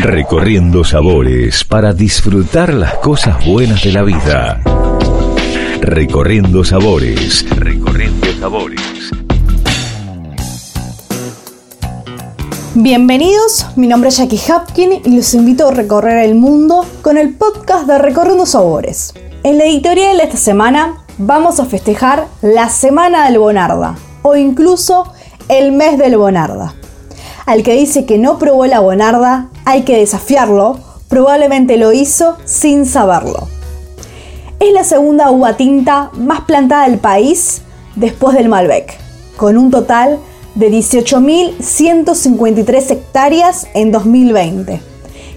Recorriendo sabores para disfrutar las cosas buenas de la vida. Recorriendo sabores. Recorriendo sabores. Bienvenidos, mi nombre es Jackie Hapkin y los invito a recorrer el mundo con el podcast de Recorriendo Sabores. En la editorial de esta semana vamos a festejar la Semana del Bonarda o incluso el mes del Bonarda. Al que dice que no probó la Bonarda, hay que desafiarlo, probablemente lo hizo sin saberlo. Es la segunda uva tinta más plantada del país después del Malbec, con un total de 18.153 hectáreas en 2020.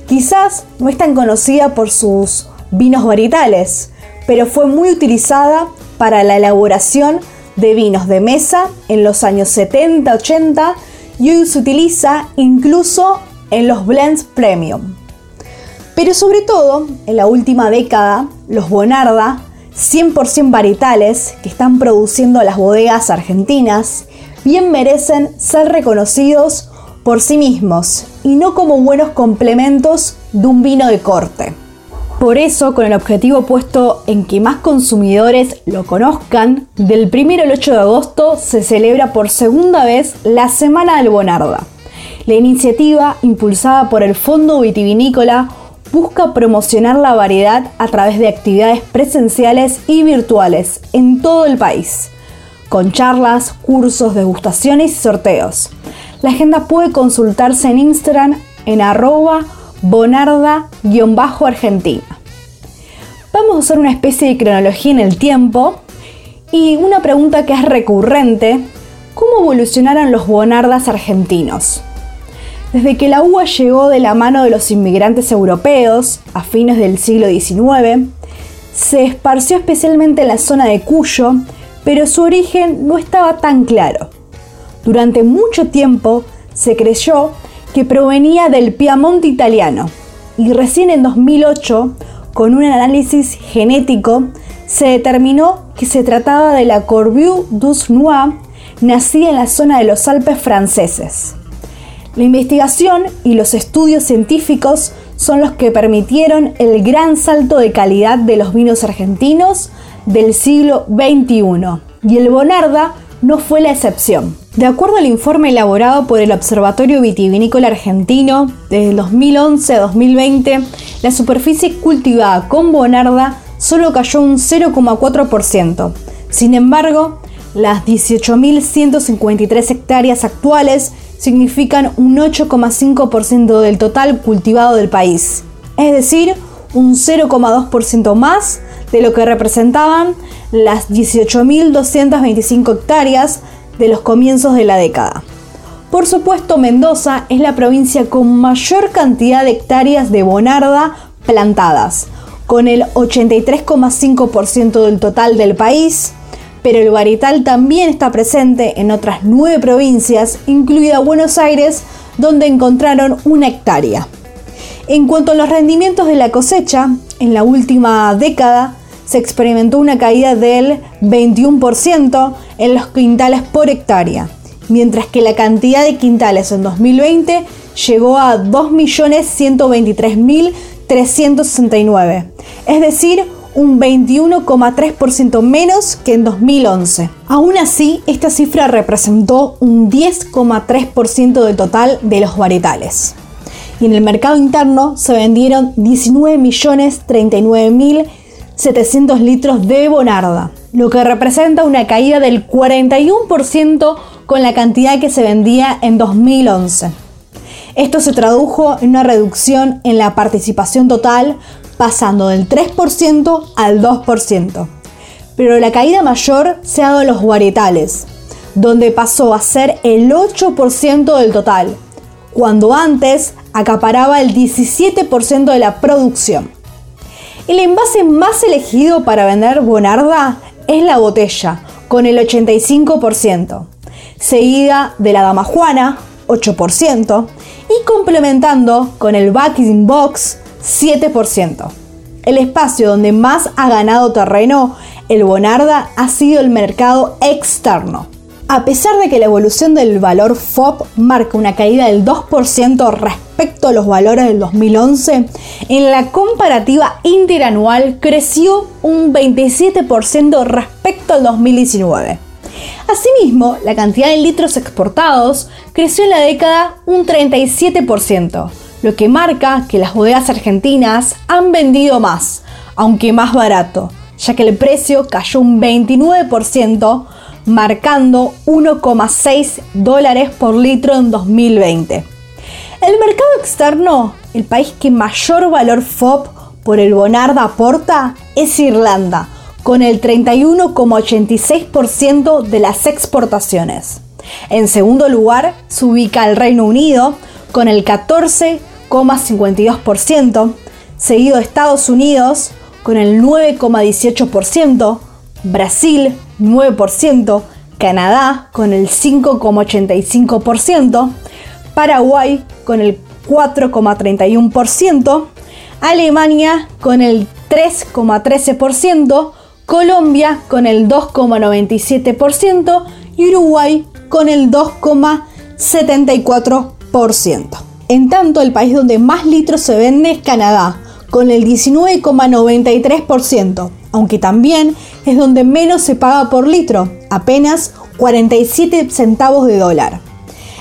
Quizás no es tan conocida por sus vinos varietales, pero fue muy utilizada para la elaboración de vinos de mesa en los años 70-80 y se utiliza incluso en los blends premium. Pero sobre todo, en la última década, los Bonarda, 100% varietales que están produciendo las bodegas argentinas, bien merecen ser reconocidos por sí mismos y no como buenos complementos de un vino de corte. Por eso, con el objetivo puesto en que más consumidores lo conozcan, del 1 al 8 de agosto se celebra por segunda vez la Semana del Bonarda. La iniciativa, impulsada por el Fondo Vitivinícola, busca promocionar la variedad a través de actividades presenciales y virtuales en todo el país, con charlas, cursos, degustaciones y sorteos. La agenda puede consultarse en Instagram en arroba bonarda-argentina. Vamos a hacer una especie de cronología en el tiempo y una pregunta que es recurrente, ¿cómo evolucionaron los bonardas argentinos? Desde que la uva llegó de la mano de los inmigrantes europeos a fines del siglo XIX, se esparció especialmente en la zona de Cuyo, pero su origen no estaba tan claro. Durante mucho tiempo se creyó que provenía del Piamonte italiano y recién en 2008, con un análisis genético, se determinó que se trataba de la Corbeau Noix, nacida en la zona de los Alpes franceses. La investigación y los estudios científicos son los que permitieron el gran salto de calidad de los vinos argentinos del siglo XXI, y el Bonarda no fue la excepción. De acuerdo al informe elaborado por el Observatorio Vitivinícola Argentino, desde el 2011 a 2020, la superficie cultivada con Bonarda solo cayó un 0,4%. Sin embargo, las 18.153 hectáreas actuales significan un 8,5% del total cultivado del país, es decir, un 0,2% más de lo que representaban las 18.225 hectáreas de los comienzos de la década. Por supuesto, Mendoza es la provincia con mayor cantidad de hectáreas de bonarda plantadas, con el 83,5% del total del país, pero el varietal también está presente en otras nueve provincias, incluida Buenos Aires, donde encontraron una hectárea. En cuanto a los rendimientos de la cosecha, en la última década se experimentó una caída del 21% en los quintales por hectárea, mientras que la cantidad de quintales en 2020 llegó a 2.123.369, es decir, un 21,3% menos que en 2011. Aún así, esta cifra representó un 10,3% del total de los varietales. Y en el mercado interno se vendieron 19.039.000 700 litros de Bonarda, lo que representa una caída del 41% con la cantidad que se vendía en 2011. Esto se tradujo en una reducción en la participación total, pasando del 3% al 2%. Pero la caída mayor se ha dado en los varietales, donde pasó a ser el 8% del total, cuando antes acaparaba el 17% de la producción. El envase más elegido para vender Bonarda es la botella, con el 85%, seguida de la Dama Juana, 8%, y complementando con el Backing Box, 7%. El espacio donde más ha ganado terreno el Bonarda ha sido el mercado externo. A pesar de que la evolución del valor FOB marca una caída del 2% respecto a los valores del 2011, en la comparativa interanual creció un 27% respecto al 2019. Asimismo, la cantidad de litros exportados creció en la década un 37%, lo que marca que las bodegas argentinas han vendido más, aunque más barato, ya que el precio cayó un 29%, marcando 1,6 dólares por litro en 2020. El mercado externo, el país que mayor valor FOB por el Bonarda aporta, es Irlanda, con el 31,86% de las exportaciones. En segundo lugar se ubica el Reino Unido con el 14,52%, seguido de Estados Unidos con el 9,18%, Brasil 9%, Canadá con el 5,85%, Paraguay con el 4,31%, Alemania con el 3,13%, Colombia con el 2,97% y Uruguay con el 2,74%. En tanto, el país donde más litros se vende es Canadá, con el 19,93%, aunque también es donde menos se paga por litro, apenas 47 centavos de dólar.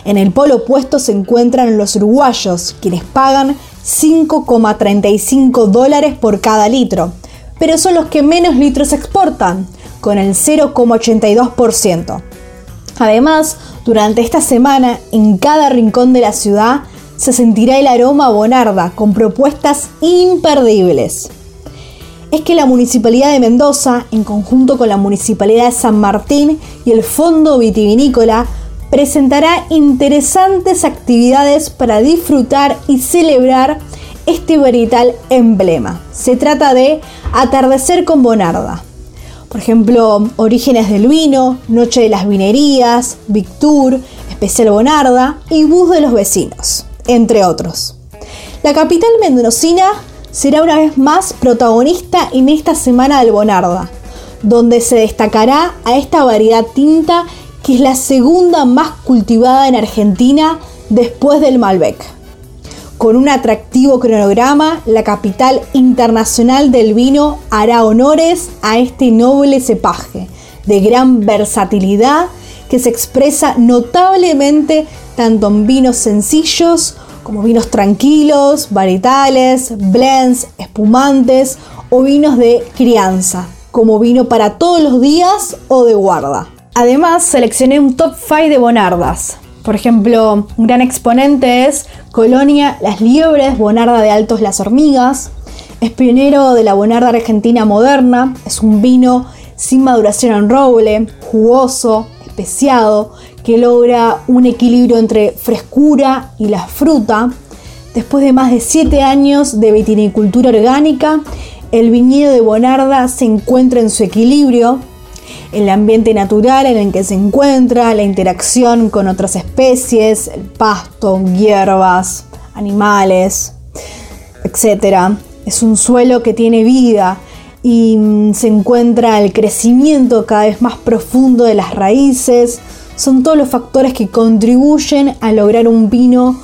En el polo opuesto se encuentran los uruguayos, quienes pagan 5,35 dólares por cada litro, pero son los que menos litros exportan, con el 0,82%. Además, durante esta semana, en cada rincón de la ciudad se sentirá el aroma bonarda con propuestas imperdibles. Es que la Municipalidad de Mendoza, en conjunto con la Municipalidad de San Martín y el Fondo Vitivinícola, presentará interesantes actividades para disfrutar y celebrar este verital emblema. Se trata de Atardecer con Bonarda. Por ejemplo, Orígenes del Vino, Noche de las Vinerías, Victour, Especial Bonarda y Bus de los Vecinos, entre otros. La capital mendocina será una vez más protagonista en esta semana del Bonarda, donde se destacará a esta variedad tinta que es la segunda más cultivada en Argentina después del Malbec. Con un atractivo cronograma, la capital internacional del vino hará honores a este noble cepaje de gran versatilidad que se expresa notablemente tanto en vinos sencillos como vinos tranquilos, varietales, blends, espumantes o vinos de crianza, como vino para todos los días o de guarda. Además, seleccioné un top 5 de bonardas, por ejemplo, un gran exponente es Colonia Las Liebres, Bonarda de Altos Las Hormigas. Es pionero de la Bonarda Argentina moderna. Es un vino sin maduración en roble, jugoso, especiado, que logra un equilibrio entre frescura y la fruta. Después de más de 7 años de vitinicultura orgánica, el viñedo de Bonarda se encuentra en su equilibrio, el ambiente natural en el que se encuentra, la interacción con otras especies, el pasto, hierbas, animales, etc. Es un suelo que tiene vida y mm, se encuentra el crecimiento cada vez más profundo de las raíces. Son todos los factores que contribuyen a lograr un vino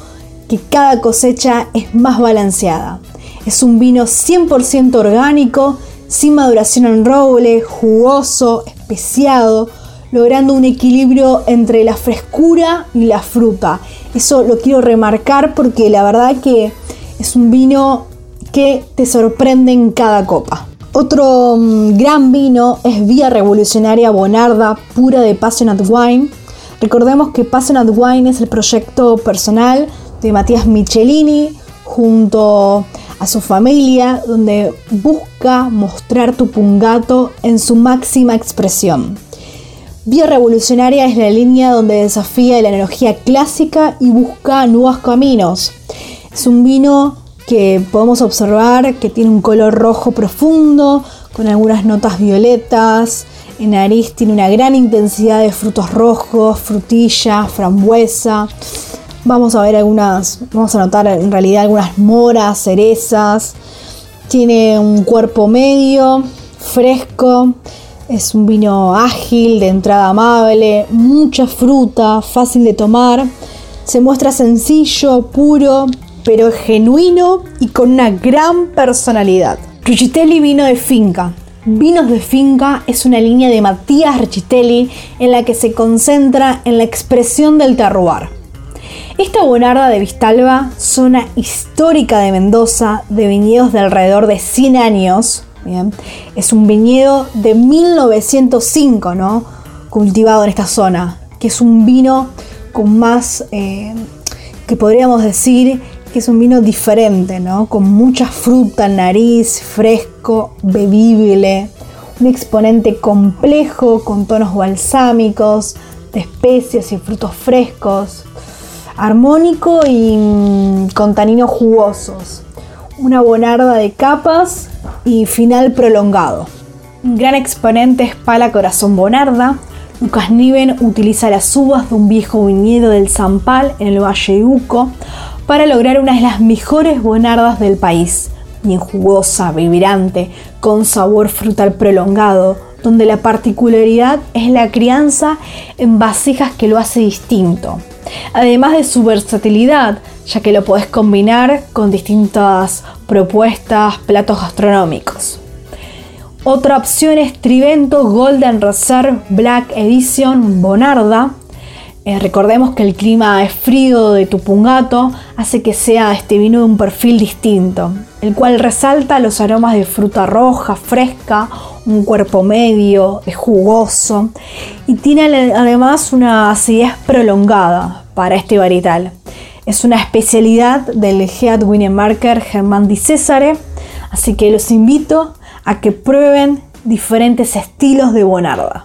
que cada cosecha es más balanceada. Es un vino 100% orgánico, sin maduración en roble, jugoso, especiado, logrando un equilibrio entre la frescura y la fruta. Eso lo quiero remarcar porque la verdad que es un vino que te sorprende en cada copa. Otro mm, gran vino es Vía Revolucionaria Bonarda, pura de Passionate Wine. Recordemos que Passionate Wine es el proyecto personal de Matías Michelini junto a su familia, donde busca mostrar tu pungato en su máxima expresión. Vía Revolucionaria es la línea donde desafía la energía clásica y busca nuevos caminos. Es un vino que podemos observar que tiene un color rojo profundo, con algunas notas violetas. En nariz tiene una gran intensidad de frutos rojos, frutilla, frambuesa. Vamos a ver algunas, vamos a notar en realidad algunas moras, cerezas. Tiene un cuerpo medio, fresco, Es un vino ágil, de entrada amable, mucha fruta, fácil de tomar. Se muestra sencillo, puro, pero genuino y con una gran personalidad. Richitelli vino de finca. Vinos de finca es una línea de Matías Richitelli en la que se concentra en la expresión del terroir. Esta bonarda de Vistalba, zona histórica de Mendoza, de viñedos de alrededor de 100 años, es un viñedo de 1905, ¿no? Cultivado en esta zona, que es un vino con más, eh, que podríamos decir que es un vino diferente, ¿no? Con mucha fruta, nariz, fresco, bebible, un exponente complejo con tonos balsámicos, de especias y frutos frescos, armónico y mm, con taninos jugosos, una bonarda de capas y final prolongado. Un gran exponente es Pala Corazón Bonarda. Lucas Niven utiliza las uvas de un viejo viñedo del Zampal en el Valle de Uco para lograr una de las mejores bonardas del país, bien jugosa, vibrante, con sabor frutal prolongado, donde la particularidad es la crianza en vasijas que lo hace distinto. Además de su versatilidad, ya que lo podés combinar con distintas propuestas, platos gastronómicos. Otra opción es Trivento Golden Reserve Black Edition Bonarda. Eh, recordemos que el clima es frío de Tupungato, hace que sea este vino de un perfil distinto, el cual resalta los aromas de fruta roja, fresca, un cuerpo medio, es jugoso y tiene además una acidez prolongada para este varietal. Es una especialidad del Head Marker Germán Di Cesare, así que los invito a que prueben diferentes estilos de Bonarda.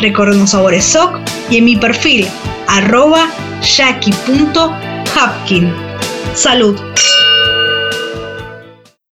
Recorriendo Sabores SOC y en mi perfil arroba jackie.hapkin. Salud.